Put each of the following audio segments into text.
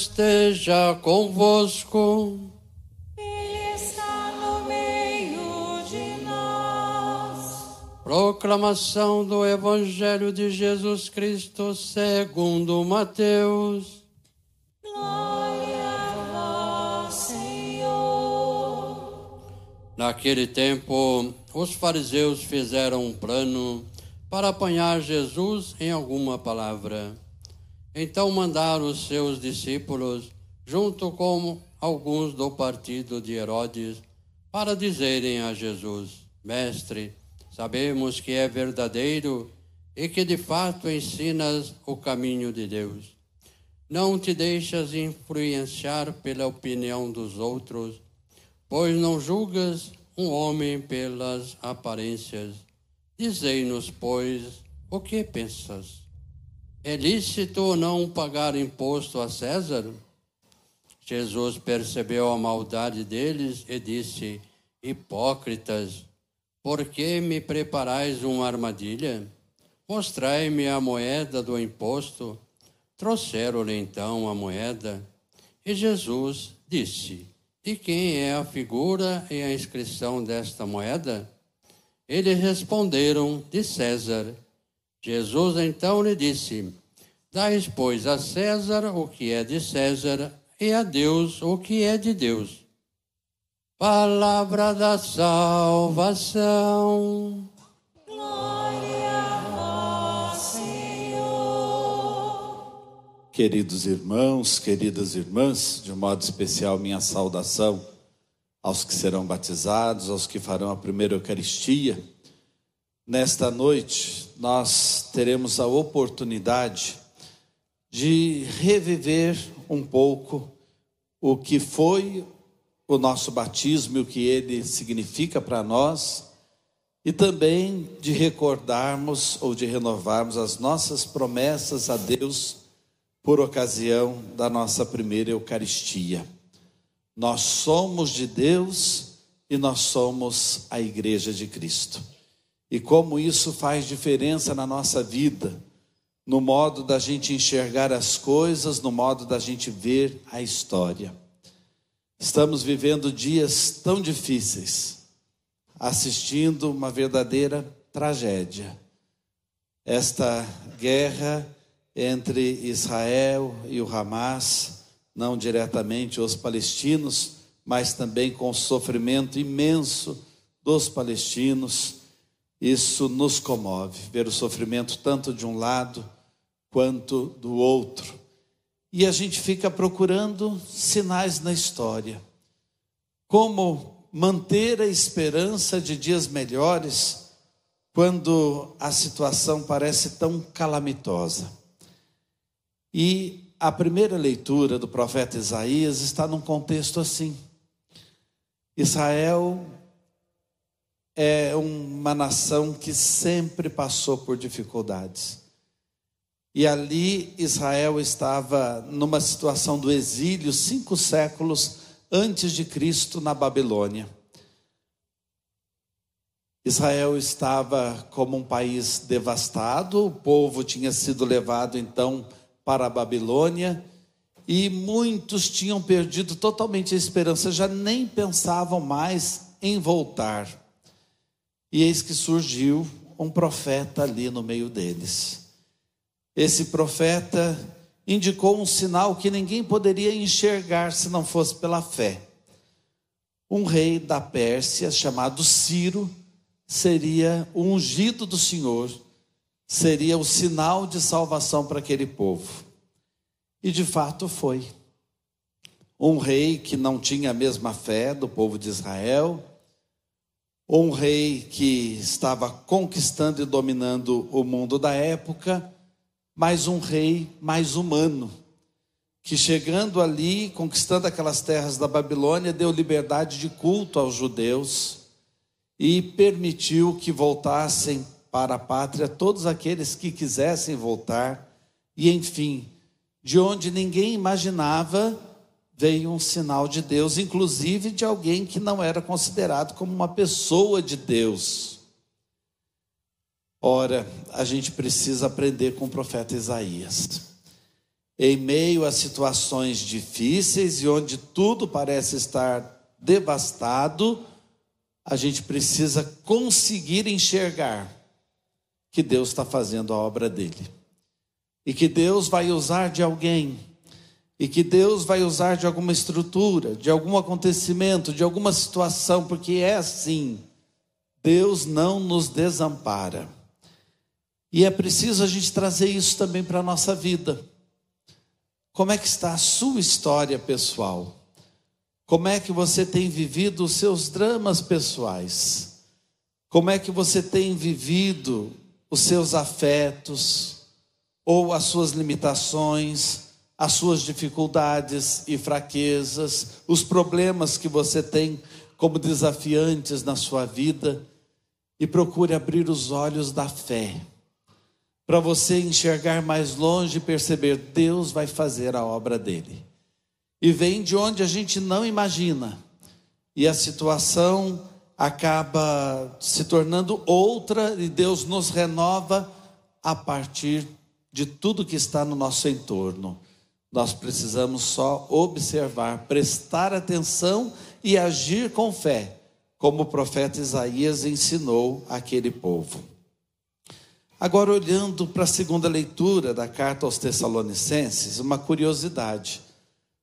esteja convosco. Ele está no meio de nós. Proclamação do Evangelho de Jesus Cristo segundo Mateus. Glória a vós, Senhor. Naquele tempo, os fariseus fizeram um plano para apanhar Jesus em alguma palavra. Então mandaram os seus discípulos, junto com alguns do partido de Herodes, para dizerem a Jesus: Mestre, sabemos que é verdadeiro e que de fato ensinas o caminho de Deus. Não te deixas influenciar pela opinião dos outros, pois não julgas um homem pelas aparências. Dizei-nos, pois, o que pensas? É lícito ou não pagar imposto a César? Jesus percebeu a maldade deles e disse: Hipócritas, por que me preparais uma armadilha? Mostrai-me a moeda do imposto. Trouxeram-lhe então a moeda. E Jesus disse: De quem é a figura e a inscrição desta moeda? Eles responderam: De César. Jesus então lhe disse: Dais, pois, a César o que é de César e a Deus o que é de Deus. Palavra da salvação. Glória a vós, Senhor. Queridos irmãos, queridas irmãs, de um modo especial, minha saudação aos que serão batizados, aos que farão a primeira Eucaristia. Nesta noite, nós teremos a oportunidade de reviver um pouco o que foi o nosso batismo e o que ele significa para nós, e também de recordarmos ou de renovarmos as nossas promessas a Deus por ocasião da nossa primeira Eucaristia. Nós somos de Deus e nós somos a Igreja de Cristo. E como isso faz diferença na nossa vida, no modo da gente enxergar as coisas, no modo da gente ver a história. Estamos vivendo dias tão difíceis, assistindo uma verdadeira tragédia. Esta guerra entre Israel e o Hamas, não diretamente os palestinos, mas também com o sofrimento imenso dos palestinos. Isso nos comove, ver o sofrimento tanto de um lado quanto do outro. E a gente fica procurando sinais na história. Como manter a esperança de dias melhores quando a situação parece tão calamitosa. E a primeira leitura do profeta Isaías está num contexto assim. Israel é uma nação que sempre passou por dificuldades. E ali Israel estava numa situação do exílio cinco séculos antes de Cristo na Babilônia. Israel estava como um país devastado, o povo tinha sido levado então para a Babilônia e muitos tinham perdido totalmente a esperança, já nem pensavam mais em voltar. E eis que surgiu um profeta ali no meio deles. Esse profeta indicou um sinal que ninguém poderia enxergar se não fosse pela fé. Um rei da Pérsia chamado Ciro seria o ungido do Senhor, seria o sinal de salvação para aquele povo. E de fato foi. Um rei que não tinha a mesma fé do povo de Israel, um rei que estava conquistando e dominando o mundo da época, mas um rei mais humano, que chegando ali, conquistando aquelas terras da Babilônia, deu liberdade de culto aos judeus e permitiu que voltassem para a pátria todos aqueles que quisessem voltar, e enfim, de onde ninguém imaginava, veio um sinal de Deus, inclusive de alguém que não era considerado como uma pessoa de Deus. Ora, a gente precisa aprender com o profeta Isaías. Em meio a situações difíceis e onde tudo parece estar devastado, a gente precisa conseguir enxergar que Deus está fazendo a obra dele. E que Deus vai usar de alguém. E que Deus vai usar de alguma estrutura, de algum acontecimento, de alguma situação, porque é assim. Deus não nos desampara. E é preciso a gente trazer isso também para a nossa vida. Como é que está a sua história pessoal? Como é que você tem vivido os seus dramas pessoais? Como é que você tem vivido os seus afetos, ou as suas limitações, as suas dificuldades e fraquezas, os problemas que você tem como desafiantes na sua vida, e procure abrir os olhos da fé, para você enxergar mais longe e perceber: Deus vai fazer a obra dele. E vem de onde a gente não imagina, e a situação acaba se tornando outra e Deus nos renova a partir de tudo que está no nosso entorno. Nós precisamos só observar, prestar atenção e agir com fé, como o profeta Isaías ensinou aquele povo. Agora, olhando para a segunda leitura da carta aos Tessalonicenses, uma curiosidade.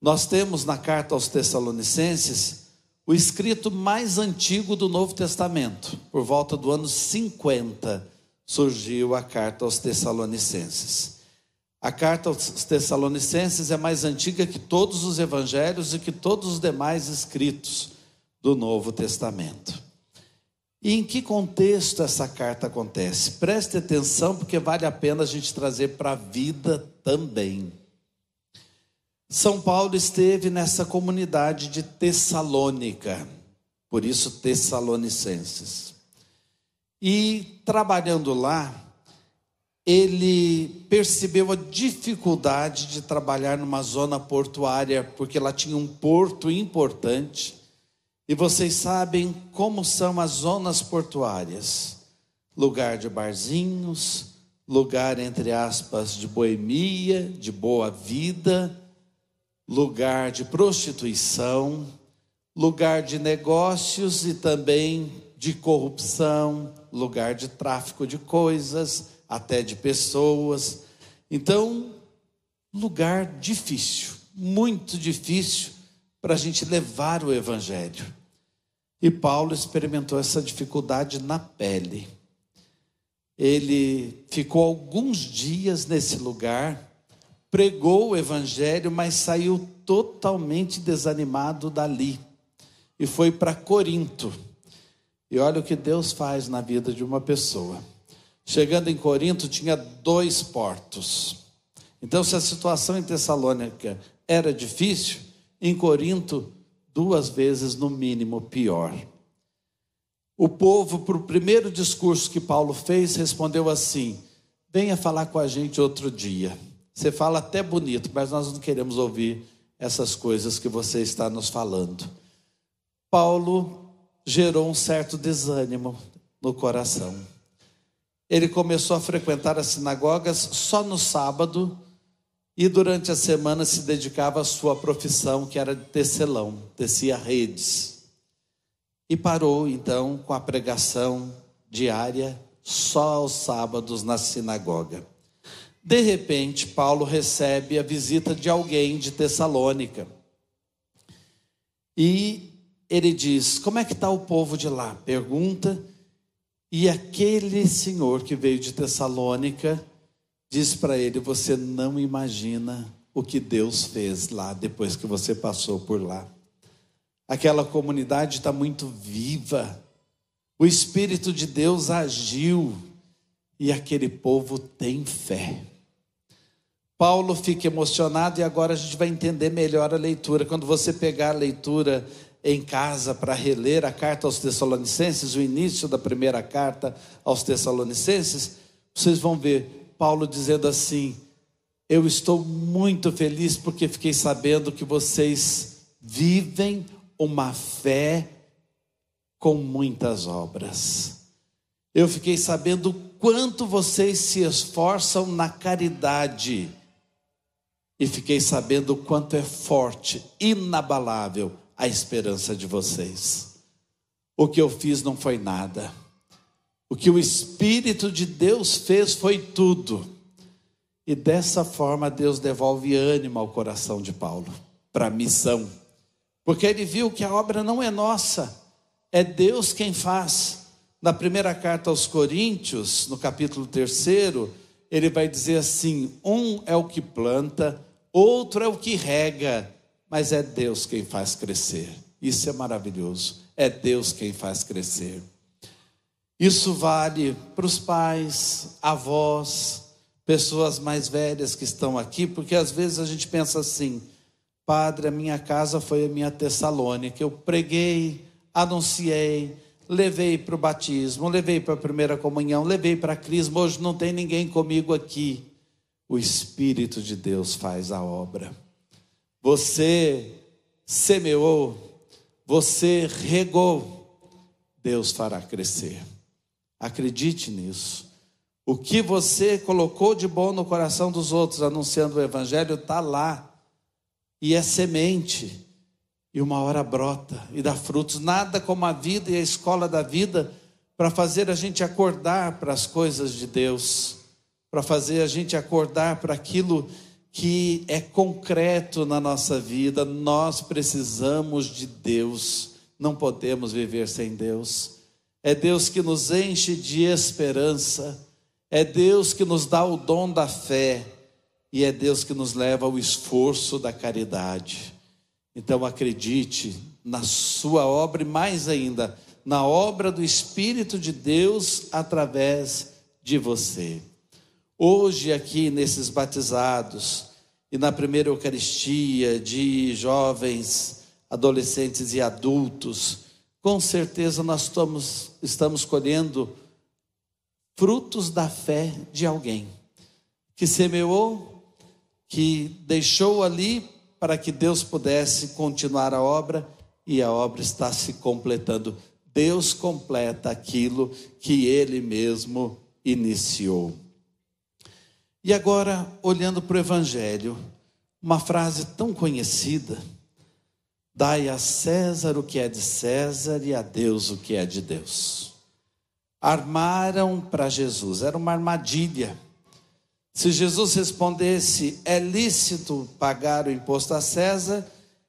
Nós temos na carta aos Tessalonicenses o escrito mais antigo do Novo Testamento. Por volta do ano 50 surgiu a carta aos Tessalonicenses. A carta aos Tessalonicenses é mais antiga que todos os evangelhos e que todos os demais escritos do Novo Testamento. E em que contexto essa carta acontece? Preste atenção, porque vale a pena a gente trazer para a vida também. São Paulo esteve nessa comunidade de Tessalônica, por isso Tessalonicenses. E trabalhando lá, ele percebeu a dificuldade de trabalhar numa zona portuária, porque lá tinha um porto importante. E vocês sabem como são as zonas portuárias: lugar de barzinhos, lugar, entre aspas, de boemia, de boa vida lugar de prostituição, lugar de negócios e também de corrupção, lugar de tráfico de coisas, até de pessoas. Então, lugar difícil, muito difícil para a gente levar o Evangelho. E Paulo experimentou essa dificuldade na pele. Ele ficou alguns dias nesse lugar pregou o evangelho, mas saiu totalmente desanimado dali e foi para Corinto. E olha o que Deus faz na vida de uma pessoa. Chegando em Corinto, tinha dois portos. Então, se a situação em Tessalônica era difícil, em Corinto, duas vezes no mínimo pior. O povo, para o primeiro discurso que Paulo fez, respondeu assim: Venha falar com a gente outro dia. Você fala até bonito, mas nós não queremos ouvir essas coisas que você está nos falando. Paulo gerou um certo desânimo no coração. Ele começou a frequentar as sinagogas só no sábado e durante a semana se dedicava à sua profissão, que era de tecelão, tecia redes. E parou então com a pregação diária só aos sábados na sinagoga. De repente, Paulo recebe a visita de alguém de Tessalônica. E ele diz: Como é que está o povo de lá? Pergunta. E aquele senhor que veio de Tessalônica diz para ele: Você não imagina o que Deus fez lá depois que você passou por lá. Aquela comunidade está muito viva. O Espírito de Deus agiu e aquele povo tem fé. Paulo fica emocionado e agora a gente vai entender melhor a leitura. Quando você pegar a leitura em casa para reler a carta aos Tessalonicenses, o início da primeira carta aos Tessalonicenses, vocês vão ver Paulo dizendo assim: Eu estou muito feliz porque fiquei sabendo que vocês vivem uma fé com muitas obras. Eu fiquei sabendo quanto vocês se esforçam na caridade e fiquei sabendo quanto é forte, inabalável a esperança de vocês. O que eu fiz não foi nada. O que o Espírito de Deus fez foi tudo. E dessa forma Deus devolve ânimo ao coração de Paulo para a missão. Porque ele viu que a obra não é nossa, é Deus quem faz. Na primeira carta aos Coríntios, no capítulo 3, ele vai dizer assim: um é o que planta, outro é o que rega, mas é Deus quem faz crescer. Isso é maravilhoso. É Deus quem faz crescer. Isso vale para os pais, avós, pessoas mais velhas que estão aqui, porque às vezes a gente pensa assim: Padre, a minha casa foi a minha Tessalônica. Eu preguei, anunciei, levei para o batismo, levei para a primeira comunhão, levei para a crisma. Hoje não tem ninguém comigo aqui. O Espírito de Deus faz a obra. Você semeou, você regou, Deus fará crescer. Acredite nisso. O que você colocou de bom no coração dos outros, anunciando o Evangelho, está lá e é semente, e uma hora brota e dá frutos. Nada como a vida e a escola da vida para fazer a gente acordar para as coisas de Deus, para fazer a gente acordar para aquilo que é concreto na nossa vida. Nós precisamos de Deus, não podemos viver sem Deus. É Deus que nos enche de esperança, é Deus que nos dá o dom da fé e é Deus que nos leva ao esforço da caridade. Então acredite na sua obra e mais ainda, na obra do Espírito de Deus através de você. Hoje, aqui nesses batizados e na primeira Eucaristia de jovens, adolescentes e adultos, com certeza nós estamos, estamos colhendo frutos da fé de alguém que semeou que deixou ali para que Deus pudesse continuar a obra e a obra está se completando. Deus completa aquilo que ele mesmo iniciou. E agora, olhando para o Evangelho, uma frase tão conhecida: Dai a César o que é de César e a Deus o que é de Deus. Armaram para Jesus, era uma armadilha se Jesus respondesse, é lícito pagar o imposto a César,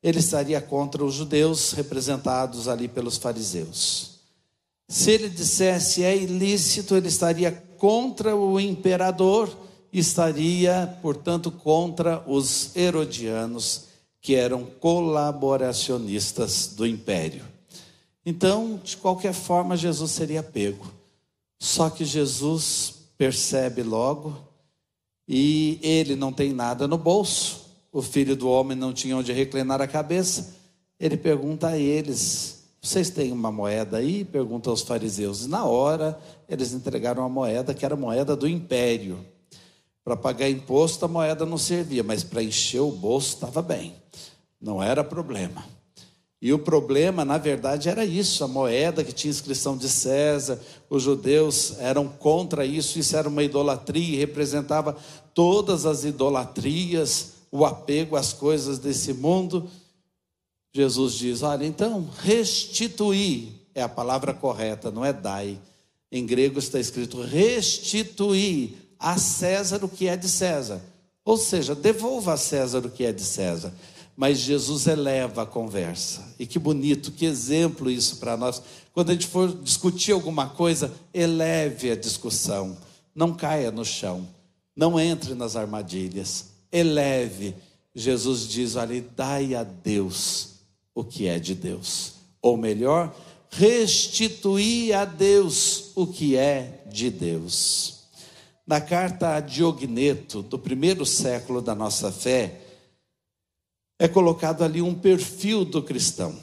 ele estaria contra os judeus representados ali pelos fariseus. Se ele dissesse é ilícito, ele estaria contra o imperador, estaria, portanto, contra os herodianos, que eram colaboracionistas do império. Então, de qualquer forma, Jesus seria pego. Só que Jesus percebe logo e ele não tem nada no bolso, o filho do homem não tinha onde reclinar a cabeça. Ele pergunta a eles: Vocês têm uma moeda aí? Pergunta aos fariseus. E na hora, eles entregaram a moeda, que era a moeda do império. Para pagar imposto, a moeda não servia, mas para encher o bolso estava bem, não era problema. E o problema, na verdade, era isso: a moeda que tinha inscrição de César, os judeus eram contra isso, isso era uma idolatria, representava todas as idolatrias, o apego às coisas desse mundo. Jesus diz: olha, então, restituir é a palavra correta, não é dai. Em grego está escrito restituir a César o que é de César. Ou seja, devolva a César o que é de César mas Jesus eleva a conversa. E que bonito, que exemplo isso para nós. Quando a gente for discutir alguma coisa, eleve a discussão, não caia no chão, não entre nas armadilhas, eleve. Jesus diz ali: dai a Deus o que é de Deus, ou melhor, restituir a Deus o que é de Deus. Na carta a Diogneto, do primeiro século da nossa fé, é colocado ali um perfil do cristão.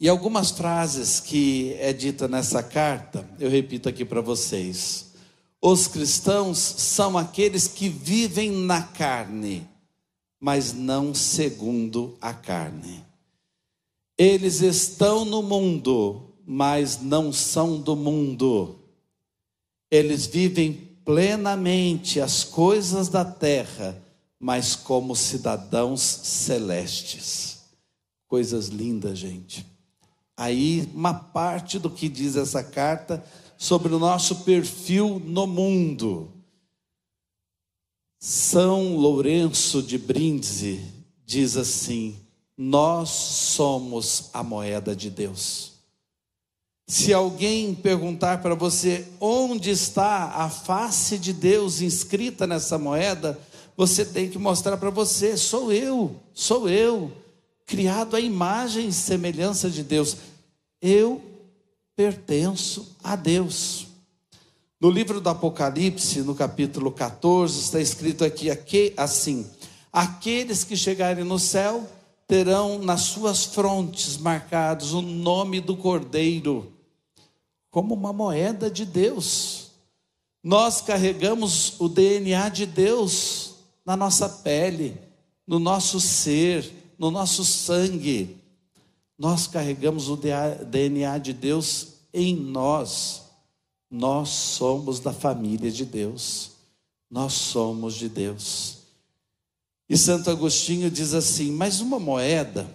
E algumas frases que é dita nessa carta, eu repito aqui para vocês. Os cristãos são aqueles que vivem na carne, mas não segundo a carne. Eles estão no mundo, mas não são do mundo. Eles vivem plenamente as coisas da terra, mas como cidadãos celestes. Coisas lindas, gente. Aí, uma parte do que diz essa carta sobre o nosso perfil no mundo. São Lourenço de Brindisi diz assim: Nós somos a moeda de Deus. Se alguém perguntar para você onde está a face de Deus inscrita nessa moeda, você tem que mostrar para você: sou eu, sou eu, criado à imagem e semelhança de Deus. Eu pertenço a Deus. No livro do Apocalipse, no capítulo 14, está escrito aqui, aqui assim: Aqueles que chegarem no céu terão nas suas frontes marcados o nome do Cordeiro, como uma moeda de Deus. Nós carregamos o DNA de Deus na nossa pele, no nosso ser, no nosso sangue. Nós carregamos o DNA de Deus em nós. Nós somos da família de Deus. Nós somos de Deus. E Santo Agostinho diz assim: Mas uma moeda,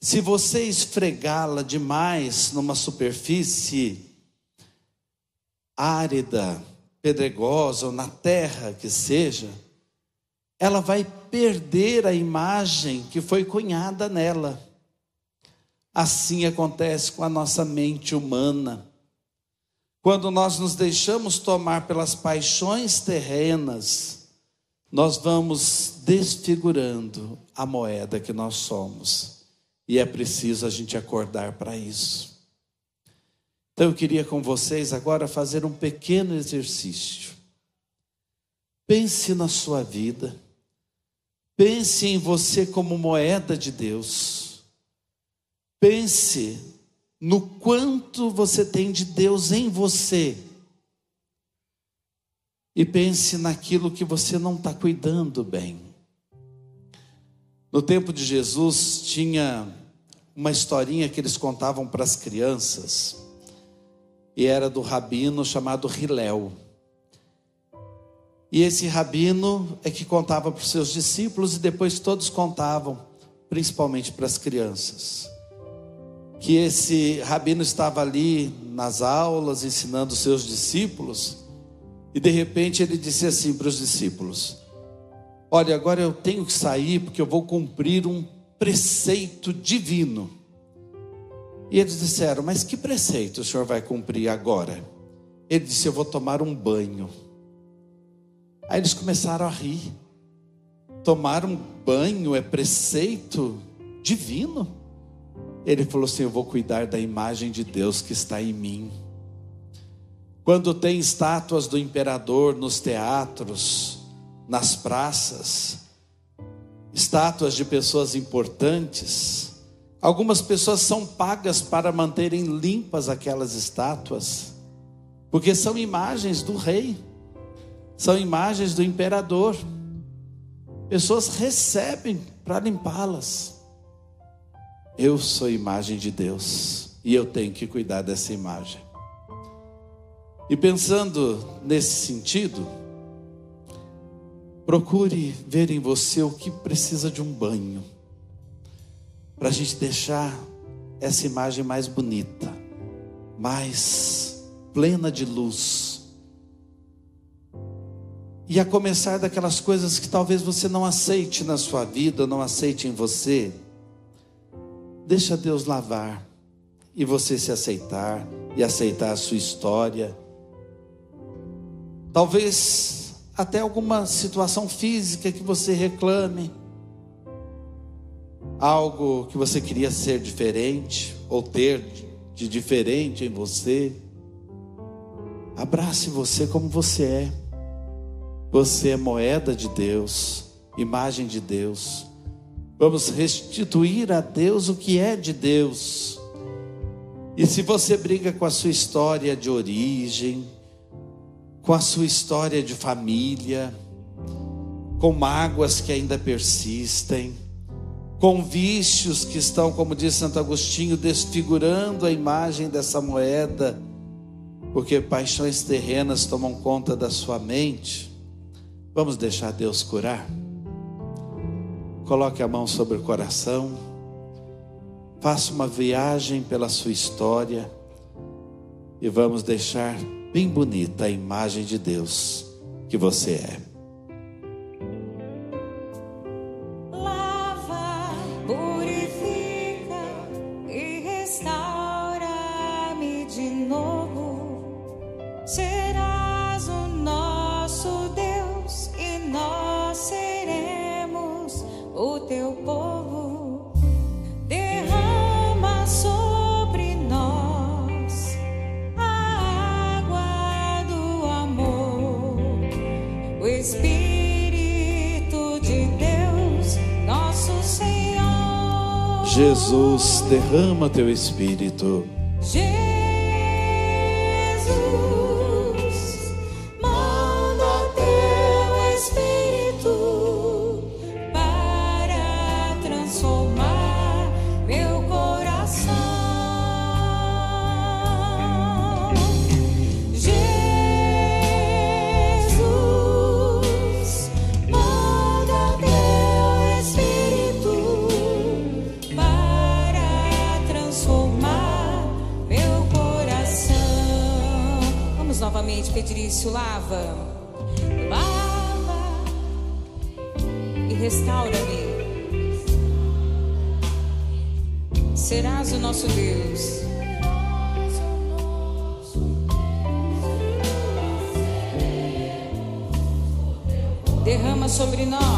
se você esfregá-la demais numa superfície árida, pedregosa ou na terra que seja, ela vai perder a imagem que foi cunhada nela. Assim acontece com a nossa mente humana. Quando nós nos deixamos tomar pelas paixões terrenas, nós vamos desfigurando a moeda que nós somos. E é preciso a gente acordar para isso. Então eu queria com vocês agora fazer um pequeno exercício. Pense na sua vida. Pense em você como moeda de Deus. Pense no quanto você tem de Deus em você. E pense naquilo que você não está cuidando bem. No tempo de Jesus, tinha uma historinha que eles contavam para as crianças, e era do rabino chamado Hilel. E esse rabino é que contava para os seus discípulos, e depois todos contavam, principalmente para as crianças que esse rabino estava ali nas aulas ensinando os seus discípulos, e de repente ele disse assim para os discípulos: Olha, agora eu tenho que sair porque eu vou cumprir um preceito divino. E eles disseram: Mas que preceito o senhor vai cumprir agora? Ele disse: Eu vou tomar um banho. Aí eles começaram a rir. Tomar um banho é preceito divino? Ele falou assim: Eu vou cuidar da imagem de Deus que está em mim. Quando tem estátuas do imperador nos teatros, nas praças, estátuas de pessoas importantes, algumas pessoas são pagas para manterem limpas aquelas estátuas, porque são imagens do rei, são imagens do imperador. Pessoas recebem para limpá-las. Eu sou imagem de Deus e eu tenho que cuidar dessa imagem. E pensando nesse sentido, procure ver em você o que precisa de um banho, para a gente deixar essa imagem mais bonita, mais plena de luz. E a começar daquelas coisas que talvez você não aceite na sua vida, não aceite em você Deixa Deus lavar e você se aceitar e aceitar a sua história. Talvez até alguma situação física que você reclame, algo que você queria ser diferente ou ter de diferente em você. Abrace você como você é. Você é moeda de Deus, imagem de Deus. Vamos restituir a Deus o que é de Deus. E se você briga com a sua história de origem, com a sua história de família, com mágoas que ainda persistem, com vícios que estão, como diz Santo Agostinho, desfigurando a imagem dessa moeda, porque paixões terrenas tomam conta da sua mente. Vamos deixar Deus curar? Coloque a mão sobre o coração, faça uma viagem pela sua história e vamos deixar bem bonita a imagem de Deus que você é. Jesus, derrama teu espírito. Jesus. disse: lava, lava e restaura-me. Serás o nosso Deus. Derrama sobre nós.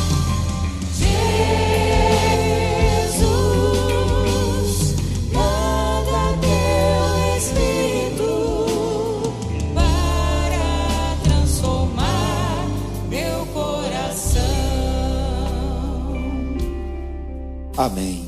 Amém.